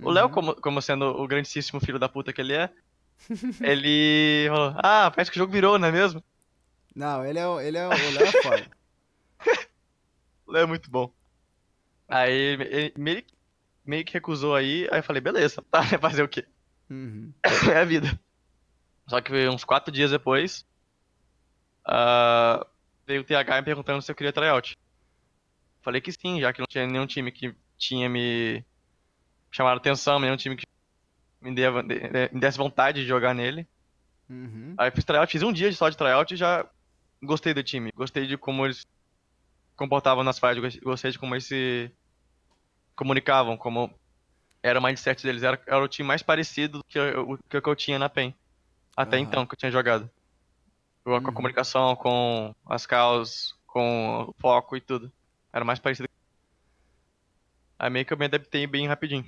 O Léo, Uhum. como, como sendo o grandíssimo filho da puta que ele é, ele falou: Ah, parece que o jogo virou, não é mesmo? Não, ele é, o- ele é, o Léo é foda. O Léo é muito bom. Aí ele meio, meio que recusou aí, aí eu falei: Beleza, tá, fazer o quê? Uhum. é a vida. Só que uns quatro dias depois, ah, veio o TH me perguntando se eu queria tryout. Falei que sim, já que não tinha nenhum time que tinha me chamado atenção, nenhum time que me, deva- de- me desse vontade de jogar nele. Uhum. Aí fiz tryout, fiz um dia só de tryout e já gostei do time. Gostei de como eles comportavam nas fases, gostei de como eles se comunicavam, como era o mindset deles. Era, era o time mais parecido do que eu, que, eu tinha na PEN. Até Aham. então, que eu tinha jogado. Com a Uhum. comunicação, com as causas, com o foco e tudo. Era mais parecido. Aí meio que eu me adaptei bem rapidinho.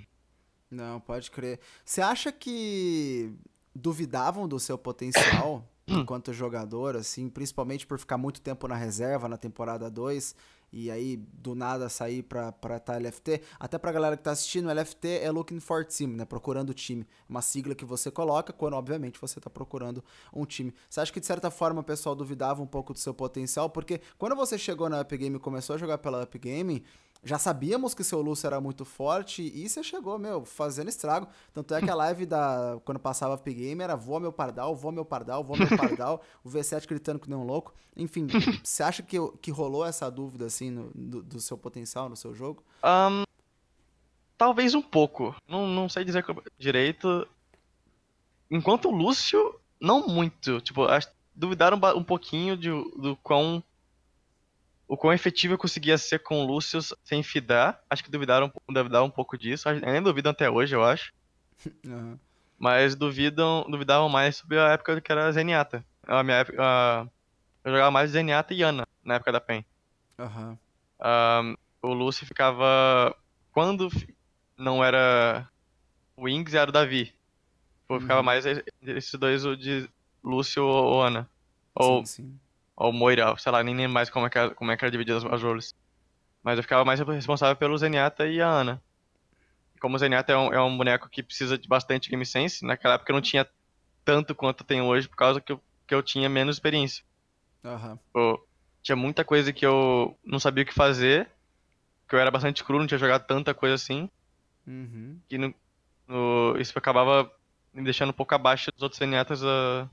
Não, pode crer. Você acha que duvidavam do seu potencial enquanto jogador, assim, principalmente por ficar muito tempo na reserva na temporada 2 e aí do nada sair pra, pra tá LFT? Até pra galera que tá assistindo, LFT é Looking for Team, né? Procurando time. Uma sigla que você coloca quando, obviamente, você tá procurando um time. Você acha que, de certa forma, o pessoal duvidava um pouco do seu potencial? Porque quando você chegou na Up Game e começou a jogar pela Up Game, já sabíamos que seu Lúcio era muito forte e você chegou, meu, fazendo estrago. Tanto é que a live da quando passava Up Game era voa meu pardal, voa meu pardal, voa meu pardal, o V7 gritando que nem um louco. Enfim, você acha que, que rolou essa dúvida, assim, no- do, do seu potencial no seu jogo? Ahn, talvez um pouco. Não, não sei dizer direito. Enquanto o Lúcio, não muito. Tipo, acho- duvidaram um pouquinho de, do quão. O quão efetivo eu conseguia ser com o Lúcio sem fidar. Acho que duvidaram, duvidaram um pouco disso. Ainda duvidam até hoje, eu acho. Aham. Mas duvidam, duvidavam mais sobre a época que era Zenyatta. A minha época, a- eu jogava mais Zenyatta e Ana na época da PEN. Aham. Ahn, o Lúcio ficava. Quando não era o Wings, era o Davi. Pô, ficava Uhum. mais esses dois, o de Lúcio ou, ou Ana. Ou, Sim, sim. Ou Moira, sei lá, nem lembro mais como é que era, como é que era dividido as, as roles. Mas eu ficava mais responsável pelo Zenyatta e a Ana. Como o Zenyatta é um, é um boneco que precisa de bastante game sense, naquela época eu não tinha tanto quanto eu tenho hoje, por causa que eu, que eu tinha menos experiência. Pô, tinha muita coisa que eu não sabia o que fazer, que eu era bastante cru, não tinha jogado tanta coisa assim, Uhum. que no, no- isso acabava me deixando um pouco abaixo dos outros Zenyatas ah,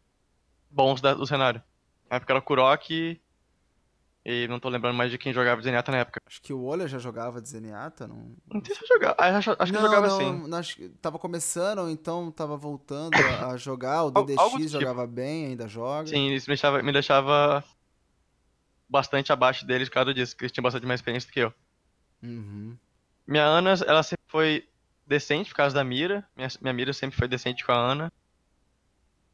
bons da- do cenário. Na época era o Kurok e não tô lembrando mais de quem jogava Zenyatta na época. Acho que o Olha já jogava de Zenyatta, não... Não sei se eu jogava, ah, acho, acho que eu não, jogava não, assim. não, acho que tava começando, ou então tava voltando a, a jogar. O DDX algo tipo. jogava bem, ainda joga. Sim, isso me deixava, me deixava bastante abaixo deles por causa disso, que eles tinham bastante mais experiência do que eu. Uhum. Minha Ana, ela sempre foi decente por causa da mira. Minha, minha mira sempre foi decente com a Ana.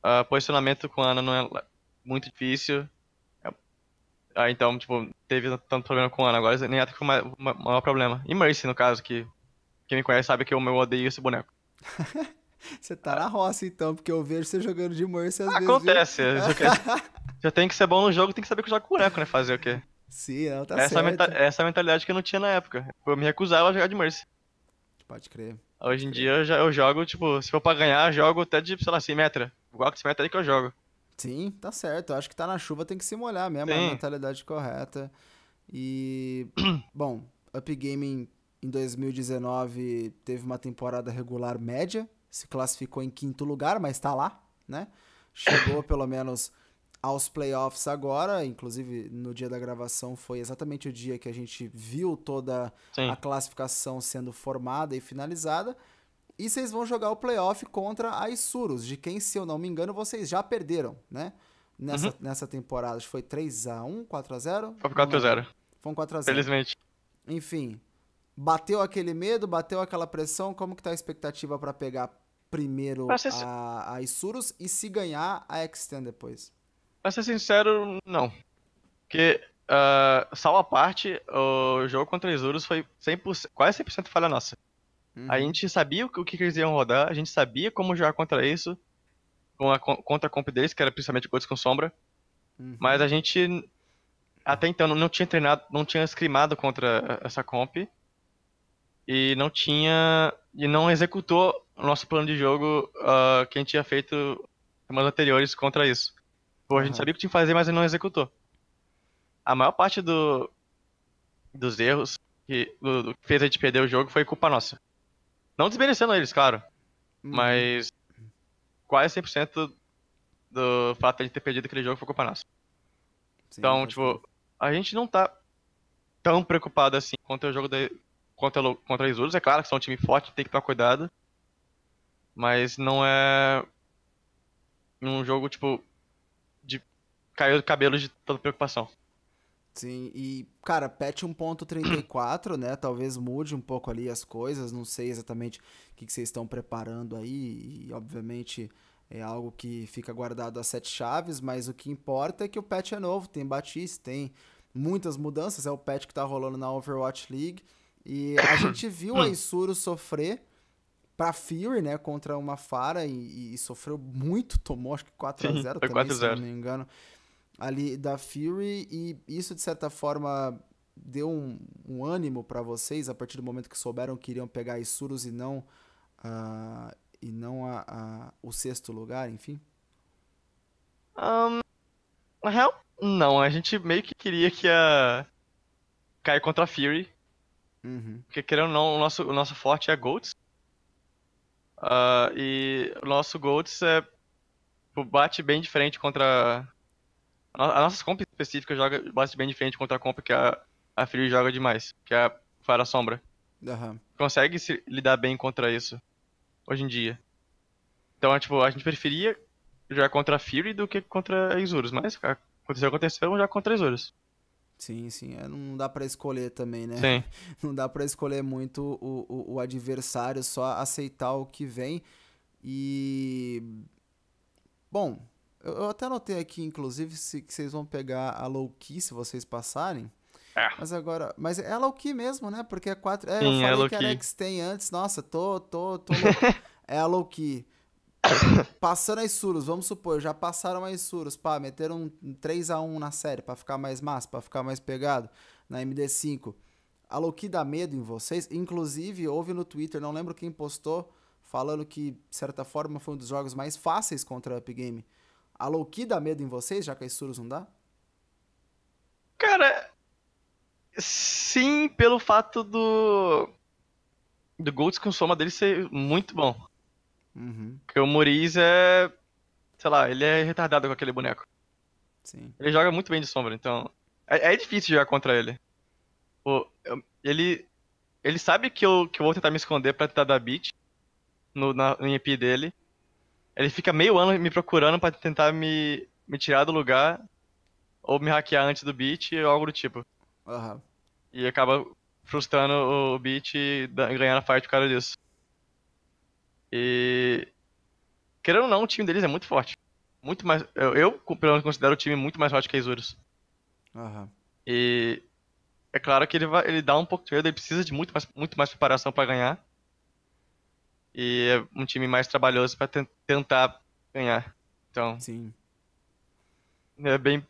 Ah, posicionamento com a Ana não é muito difícil. Ah, então, tipo, teve tanto problema com Ana. Agora nem até que foi o ma- ma- maior problema. E Mercy, no caso, que quem me conhece sabe que eu, eu odeio esse boneco. Você tá na roça, então, porque eu vejo você jogando de Mercy às vezes. Acontece. eu quero- Já tem que ser bom no jogo, tem que saber que eu jogo com boneco, né? Fazer o quê? Sim, não, tá essa, é certo. menta- essa é a mentalidade que eu não tinha na época. Eu me recusava a jogar de Mercy. Pode crer. Hoje em dia eu, já, eu jogo, tipo, se for pra ganhar, eu jogo até de, sei lá, Simetra. Igual que Simetra aí que eu jogo. Sim, tá certo. Eu acho que tá na chuva tem que se molhar mesmo, é a Sim. mentalidade correta. E, bom, Up Gaming em 2019 teve uma temporada regular média, se classificou em quinto lugar, mas tá lá, né? Chegou pelo menos aos playoffs agora, inclusive no dia da gravação foi exatamente o dia que a gente viu toda Sim. a classificação sendo formada e finalizada. E vocês vão jogar o playoff contra a Isurus, de quem, se eu não me engano, vocês já perderam, né? Nessa, Uhum. nessa temporada. Acho que foi 3x1, 4x0? Foi por 4x0. Foi um 4x0. Felizmente. Enfim, bateu aquele medo, bateu aquela pressão. Como que tá a expectativa pra pegar primeiro ser- a, a Isurus e se ganhar a Extend depois? Pra ser sincero, não. Porque, ah, sal à parte, o jogo contra os Urus foi 100%, quase 100% falha nossa. Uhum. A gente sabia o que, o que eles iam rodar, a gente sabia como jogar contra isso, com a, con- contra a comp deles, que era principalmente Ghosts com Sombra, Uhum. mas a gente até então não, tinha treinado, não tinha scrimado contra essa comp, e não tinha, e não executou o nosso plano de jogo ah, que a gente tinha feito semanas anteriores contra isso. Pô, a gente sabia o que tinha que fazer, mas não executou. A maior parte do, dos erros que, do, do que fez a gente perder o jogo foi culpa nossa. Não desmerecendo eles, claro. Uhum. Mas quase 100% do fato de ter perdido aquele jogo foi culpa nossa. Sim, Então, tipo, a gente não tá tão preocupado assim contra o jogo da, contra, contra a Isurus. É claro que são um time forte, tem que tomar cuidado. Mas não é um jogo, tipo, de cair o cabelo de toda preocupação. Sim, e, cara, patch 1.34, né? Talvez mude um pouco ali as coisas. Não sei exatamente o que, que vocês estão preparando aí. E, obviamente, é algo que fica guardado a sete chaves. Mas o que importa é que o patch é novo. Tem Batiste, tem muitas mudanças. É o patch que tá rolando na Overwatch League. E a gente viu a Isuru sofrer pra Fury, né? Contra uma Fara. E, e sofreu muito. Tomou, acho que 4x0 Sim, foi também, se eu 4x0. não me engano ali da Fury e isso de certa forma deu um, um ânimo pra vocês a partir do momento que souberam que iriam pegar Isurus e não ah, e não a, a- o sexto lugar, enfim. Ahn, na real, não. A gente meio que queria que ia cair contra a Fury. Uhum. Porque querendo ou não, o nosso, o nosso forte é Golds. Ah, e o nosso Golds é, tipo, bate bem diferente contra. A no- a nossa comp específica joga, bate bem diferente contra a comp que a, a Fury joga demais, que é a Fara Sombra. Aham. Consegue se lidar bem contra isso hoje em dia. Então, é, tipo, a gente preferia jogar contra a Fury do que contra a Isurus, mas aconteceu, aconteceu, vamos jogar contra a Isurus. Sim, sim, é, não dá pra escolher também, né? Sim. Não dá pra escolher muito o, o, o adversário, só aceitar o que vem. E. Bom, eu, eu até anotei aqui, inclusive, se, que vocês vão pegar a low key se vocês passarem. É. Mas agora. Mas é low key mesmo, né? Porque é 4. É, eu Sim, é falei low que key. era X-Ten antes. Nossa, tô. tô, tô é a low key. Passando as Surus, vamos supor, já passaram as Surus, pá, meteram um 3x1 na série pra ficar mais massa, pra ficar mais pegado na MD5. A Loki dá medo em vocês? Inclusive, houve no Twitter, não lembro quem postou, falando que, de certa forma, foi um dos jogos mais fáceis contra a Up Game. A Loki dá medo em vocês, já que as Surus não dá? Cara, sim, pelo fato do. Do Golds com soma dele ser muito bom. Uhum, Porque o Muriz é. Sei lá, ele é retardado com aquele boneco. sim. Ele joga muito bem de sombra, então. É, é difícil jogar contra ele. Pô, ele. Ele sabe que eu, que eu vou tentar me esconder pra tentar dar beat no, na, no EP dele. Ele fica meio ano me procurando pra tentar me, me tirar do lugar. Ou me hackear antes do beat ou algo do tipo. Aham. E acaba frustrando o beat e ganhando a fight por causa disso. E. Querendo ou não, o time deles é muito forte. Muito mais. Eu, eu pelo menos, considero o time muito mais forte que a Isurus. Aham. E. É claro que ele, vai, ele dá um pouco de medo, ele precisa de muito mais, muito mais preparação pra ganhar. E é um time mais trabalhoso ten- tentar ganhar. Então, Sim. é bem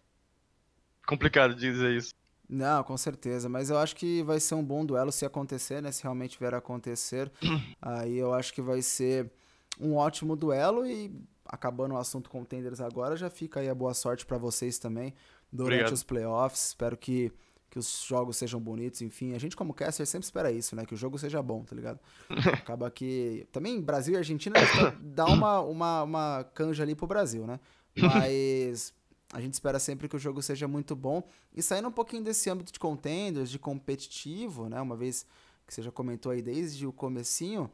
complicado de dizer isso. Não, com certeza, mas eu acho que vai ser um bom duelo se acontecer, né? Se realmente vier a acontecer. Aí eu acho que vai ser um ótimo duelo e acabando o assunto contenders agora, já fica aí a boa sorte pra vocês também durante Obrigado. os playoffs. Espero que, que os jogos sejam bonitos, enfim. A gente como caster sempre espera isso, né? Que o jogo seja bom, tá ligado? Acaba que... Também Brasil e Argentina dá uma, uma, uma canja ali pro Brasil, né? Mas... A gente espera sempre que o jogo seja muito bom. E saindo um pouquinho desse âmbito de contenders, de competitivo, né? Uma vez que você já comentou aí desde o comecinho,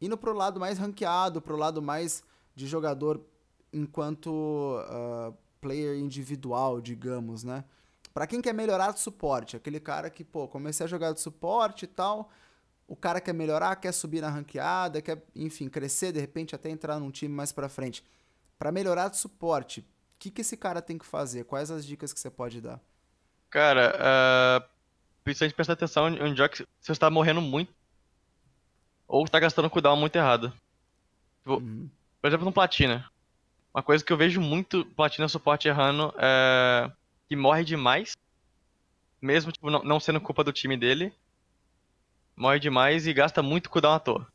indo pro lado mais ranqueado, pro lado mais de jogador enquanto ah, player individual, digamos, né? Pra quem quer melhorar de suporte, aquele cara que, pô, comecei a jogar de suporte e tal, o cara quer melhorar, quer subir na ranqueada, quer, enfim, crescer, de repente até entrar num time mais pra frente. Pra melhorar de suporte, o que, que esse cara tem que fazer? Quais as dicas que você pode dar? Cara, uh, precisa prestar atenção onde é que você está morrendo muito. Ou está gastando cooldown muito errado. Tipo, Uhum. Por exemplo, no Platina. Uma coisa que eu vejo muito Platina suporte errando é que morre demais. Mesmo tipo, não, não sendo culpa do time dele. Morre demais e gasta muito cooldown à toa.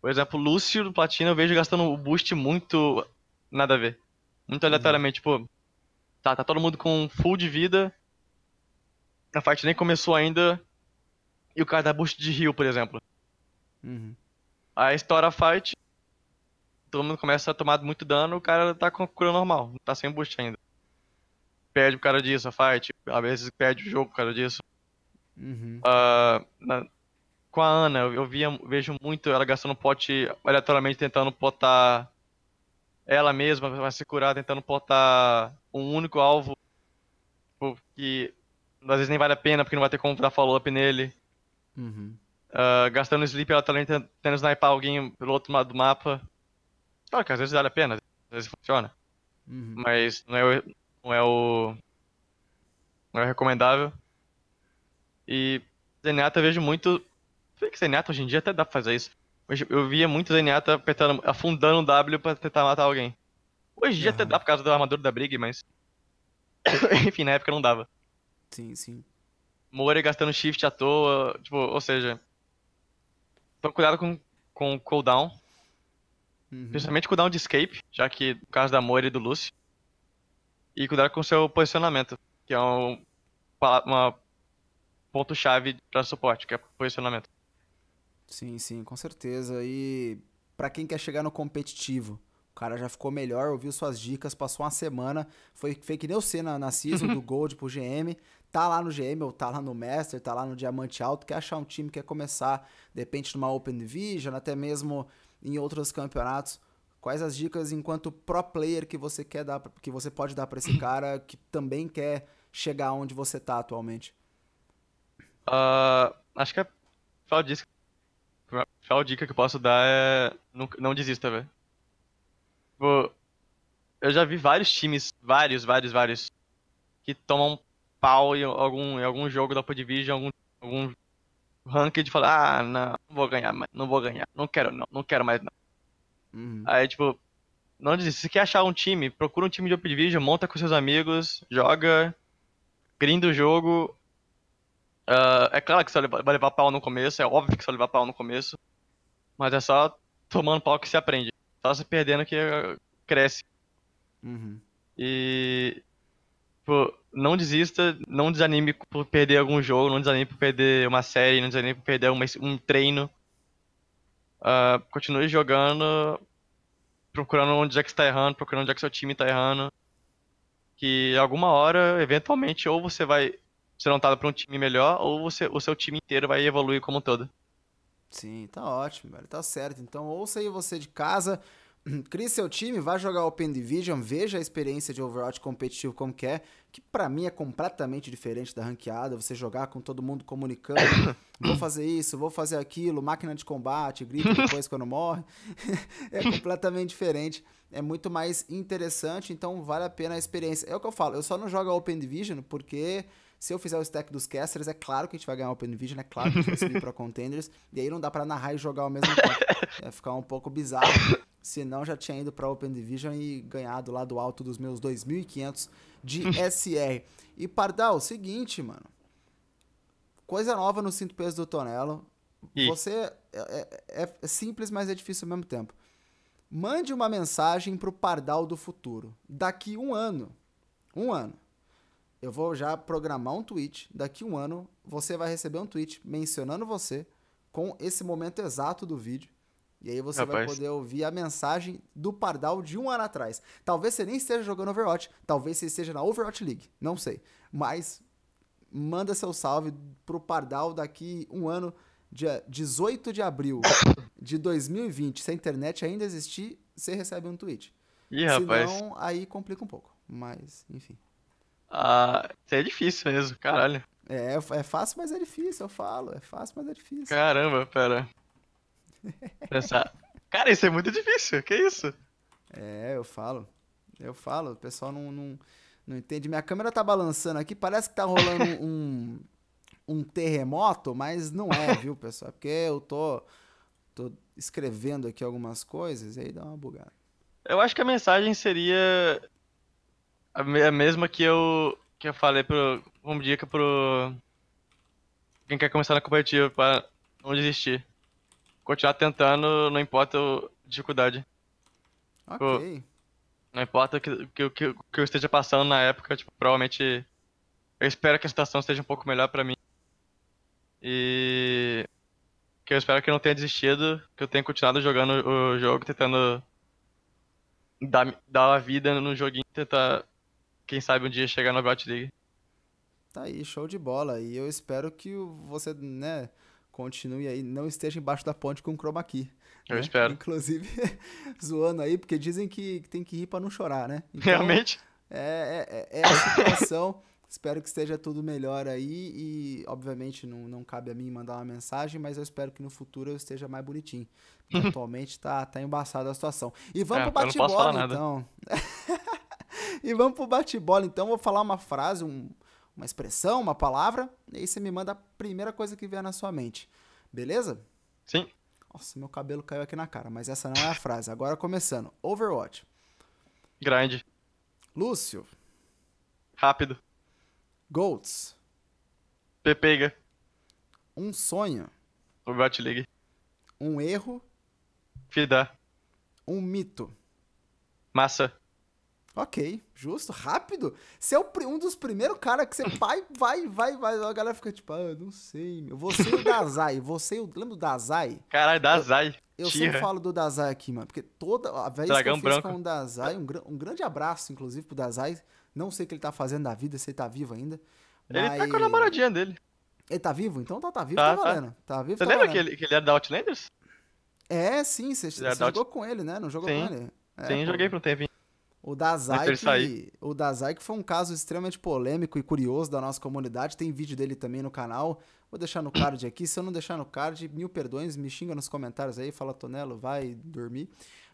Por exemplo, Lúcio do Platina eu vejo gastando o boost muito nada a ver. Muito aleatoriamente, tipo. Tá, tá todo mundo com full de vida. A fight nem começou ainda. E o cara dá boost de heal, por exemplo. Uhum. Aí estoura a fight. todo mundo começa a tomar muito dano, o cara tá com cura normal, tá sem boost ainda. Perde por causa disso a fight, às vezes perde o jogo por causa disso. Uhum. Ah, na- com a Ana, eu, eu via, vejo muito ela gastando pote aleatoriamente tentando potar ela mesma pra se curar, tentando potar um único alvo tipo, que às vezes nem vale a pena porque não vai ter como dar follow-up nele. Uhum. Ah, gastando sleep aleatoriamente tentando sniper alguém pelo outro lado do mapa. Claro que às vezes vale a pena, às vezes funciona, Uhum. mas não é não é o, não é o recomendável. E Zenyatta eu vejo muito. Se bem que Zenyatta hoje em dia até dá pra fazer isso. Hoje eu via muito Zenyatta apertando, afundando o W pra tentar matar alguém. Hoje em dia até Aham. dá por causa da armadura da Brig, mas. Enfim, na época não dava. Sim, sim. Moira gastando shift à toa, tipo, ou seja. Então cuidado com, com cooldown. Uhum. Principalmente cooldown de escape, já que no caso da Moira e do Lucy. E cuidado com o seu posicionamento, que é um uma ponto-chave para suporte, que é posicionamento. Sim, sim, com certeza. E pra quem quer chegar no competitivo, o cara já ficou melhor, ouviu suas dicas, passou uma semana, foi, foi que nem você na, na season do Gold pro GM, tá lá no GM ou tá lá no Master, tá lá no Diamante Alto, quer achar um time, quer começar, de repente numa Open Division, até mesmo em outros campeonatos. Quais as dicas enquanto pro player que você quer dar, que você pode dar pra esse cara que também quer chegar onde você tá atualmente? Ah, acho que a principal dica, a principal dica que eu posso dar é não, não desista, velho. Tipo, eu já vi vários times, vários, vários, vários, que tomam pau em algum, em algum jogo da Open Division, algum, algum ranked e falam, ah, não, não vou ganhar mais, não vou ganhar, não quero não, não quero mais não. Uhum. Aí, tipo, não desista. Se quer achar um time, procura um time de Open Division, monta com seus amigos, joga, grinda o jogo. Ah, é claro que você vai levar pau no começo, é óbvio que você vai levar pau no começo, mas é só tomando pau que se aprende. Só se perdendo que ah, cresce. Uhum. E, tipo, não desista, não desanime por perder algum jogo, não desanime por perder uma série, não desanime por perder uma- um treino. Ah, continue jogando, procurando onde é que você tá errando, procurando onde é que seu time tá errando. Que alguma hora, eventualmente, ou você vai ser notado pra um time melhor, ou você, o seu time inteiro vai evoluir como um todo. Sim, tá ótimo, velho. Tá certo. Então, ouça aí você de casa, crie seu time, vá jogar Open Division, veja a experiência de Overwatch competitivo como que é, que pra mim é completamente diferente da ranqueada, você jogar com todo mundo comunicando, vou fazer isso, vou fazer aquilo, máquina de combate, grita depois quando morre. é completamente diferente. É muito mais interessante, então vale a pena a experiência. É o que eu falo, eu só não jogo Open Division porque se eu fizer o stack dos casters, é claro que a gente vai ganhar Open Division, é claro que a gente vai subir pra contenders, e aí não dá pra narrar e jogar ao mesmo tempo. Ia ficar um pouco bizarro. Senão já tinha ido pra Open Division e ganhado lá do alto dos meus 2.500 de SR. E Pardal, seguinte, mano. Coisa nova no cinto peso do Tonelo. Ih. Você é, é- é simples, mas é difícil ao mesmo tempo. Mande uma mensagem pro Pardal do futuro. Daqui um ano. Um ano. Eu vou já programar um tweet. Daqui um ano, você vai receber um tweet mencionando você com esse momento exato do vídeo. E aí você vai Rapaz. poder ouvir a mensagem do Pardal de um ano atrás. Talvez você nem esteja jogando Overwatch. Talvez você esteja na Overwatch League. Não sei. Mas manda seu salve pro Pardal daqui um ano, dia 18 de abril de 2020. Se a internet ainda existir, você recebe um tweet. Ih, rapaz. Senão, aí complica um pouco. Mas, enfim. Ah, isso é difícil mesmo, caralho. É, é fácil, mas é difícil, eu falo. É fácil, mas é difícil. Caramba, pera. Pensar. Cara, isso é muito difícil, que isso? É, eu falo. Eu falo, o pessoal não, não, não entende. Minha câmera tá balançando aqui, parece que tá rolando um, um terremoto, mas não é, viu, pessoal? É porque eu tô, tô escrevendo aqui algumas coisas e aí dá uma bugada. Eu acho que a mensagem seria a me- a mesma que eu que eu falei pro como dica pro quem quer começar na competitiva para não desistir. Continuar tentando, não importa a dificuldade. Ok. Não importa o que, que, que, que eu esteja passando na época, tipo, provavelmente eu espero que a situação esteja um pouco melhor pra mim. E que eu espero que eu não tenha desistido, que eu tenha continuado jogando o jogo, tentando dar, dar a vida no joguinho tentar, quem sabe, um dia chegar no Overwatch League. Tá aí, show de bola. E eu espero que você, né, continue aí, não esteja embaixo da ponte com o Chroma Key. Eu né? espero. Inclusive, zoando aí, porque dizem que tem que rir pra não chorar, né? Então, Realmente? É, é, é a situação. espero que esteja tudo melhor aí e, obviamente, não, não cabe a mim mandar uma mensagem, mas eu espero que no futuro eu esteja mais bonitinho. Porque atualmente tá, tá embaçada a situação. E vamos É, pro bate-bola, então. e vamos pro bate-bola, então. Vou falar uma frase, um- uma expressão, uma palavra, e aí você me manda a primeira coisa que vier na sua mente. Beleza? Sim. Nossa, meu cabelo caiu aqui na cara, mas essa não é a frase. Agora começando. Overwatch. Grande. Lúcio. Rápido. Golds. Pepega. Um sonho. Overwatch League. Um erro. Fida. Um mito. Massa. Ok, justo, rápido. Você é o um dos primeiros caras que você vai, vai, vai, vai. A galera fica tipo, ah, não sei, meu. Você e o Dazai. Você e o. Lembra do Dazai? Caralho, dá Zai. Eu Tira. sempre falo do Dazai aqui, mano. Porque toda a vez Dragão que eu fiz branco. com o Dazai, um, um grande abraço, inclusive, pro Dazai. Não sei o que ele tá fazendo da vida, se ele tá vivo ainda. Ele tá mas- com a namoradinha dele. Ele tá vivo? Então tá, tá vivo, Tá, tá, tá. valendo. Tá vivo, Você tá lembra que ele, que ele era da Outlanders? É, sim, você, da jogou com ele, né? Não jogou Sim. com ele? É, Sim, pô. joguei por um tempinho. O Dazai, que, o Dazai que foi um caso extremamente polêmico e curioso da nossa comunidade. Tem vídeo dele também no canal. Vou deixar no card aqui. Se eu não deixar no card, mil perdões, me xinga nos comentários aí. Fala, Tonelo, vai dormir.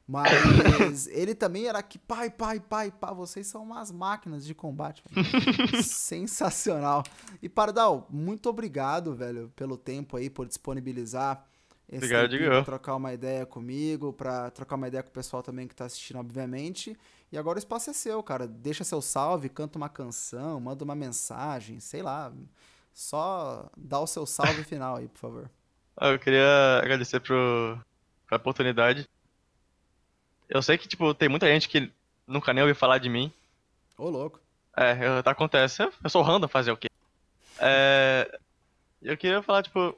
Mas ele também era que, pai, pai, pai, pá, vocês são umas máquinas de combate. Sensacional. E Pardal, muito obrigado, velho, pelo tempo aí, por disponibilizar esse Obrigado, pra trocar uma ideia comigo, pra trocar uma ideia com o pessoal também que tá assistindo, obviamente. E agora o espaço é seu, cara. Deixa seu salve, canta uma canção, manda uma mensagem, sei lá. Só dá o seu salve final aí, por favor. Ah, Eu queria agradecer pro, pela oportunidade. Eu sei que, tipo, tem muita gente que nunca nem ouviu falar de mim. Ô, louco. É, eu- tá, acontece. Eu sou random fazer o quê? É, eu queria falar, tipo,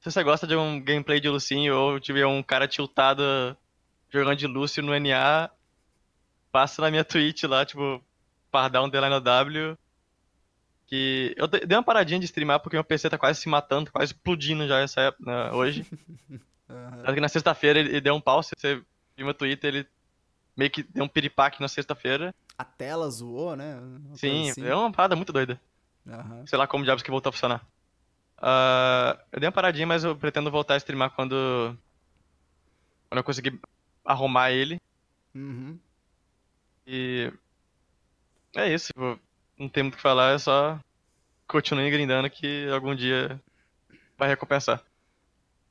se você gosta de um gameplay de Lucinho ou tiver um cara tiltado jogando de Lúcio no NA, passa na minha Twitch lá, tipo, Pardal Underline W. Que eu de- dei uma paradinha de streamar porque meu PC tá quase se matando, quase explodindo já essa época, né, hoje. Tanto que na sexta-feira ele, ele deu um pau, se você viu meu Twitter, ele meio que deu um piripaque na sexta-feira. A tela zoou, né? Uma Sim, assim. é uma parada muito doida. Aham. Sei lá como diabos que voltou a funcionar. Ah, eu dei uma paradinha, mas eu pretendo voltar a streamar quando. Quando eu conseguir arrumar ele. Uhum. E. É isso. tipo, Não tem muito o que falar, é só. Continue grindando que algum dia vai recompensar.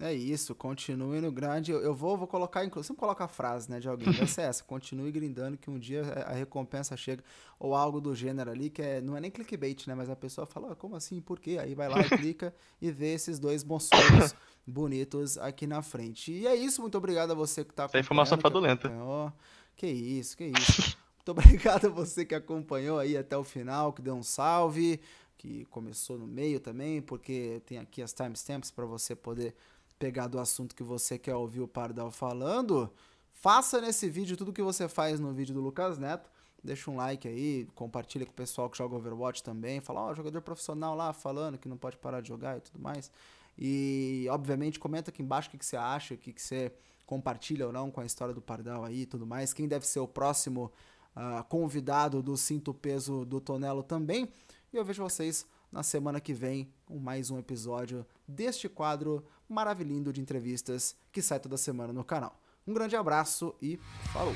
É isso, continue no grande. Eu, eu vou, vou colocar, inclusive, sempre coloca a frase, né, de alguém. Vai ser essa, continue grindando que um dia a recompensa chega. Ou algo do gênero ali, que é, não é nem clickbait, né, mas a pessoa fala, "Ah, como assim, por quê? Aí vai lá e clica e vê esses dois moções bonitos aqui na frente. E é isso, muito obrigado a você que tá Essa informação que fraudulenta. acompanhou. Que isso, que isso. Muito obrigado a você que acompanhou aí até o final, que deu um salve, que começou no meio também, porque tem aqui as timestamps para você poder pegar do assunto que você quer ouvir o Pardal falando. Faça nesse vídeo tudo que você faz no vídeo do Lucas Neto. Deixa um like aí, compartilha com o pessoal que joga Overwatch também. Fala, ó, jogador profissional lá falando que não pode parar de jogar e tudo mais. E, obviamente, comenta aqui embaixo o que, que você acha, o que, que você compartilha ou não com a história do Pardal aí e tudo mais. Quem deve ser o próximo ah, convidado do Cinto Peso do Tonelo também. E eu vejo vocês na semana que vem com mais um episódio deste quadro maravilhoso de entrevistas que sai toda semana no canal. Um grande abraço e falou!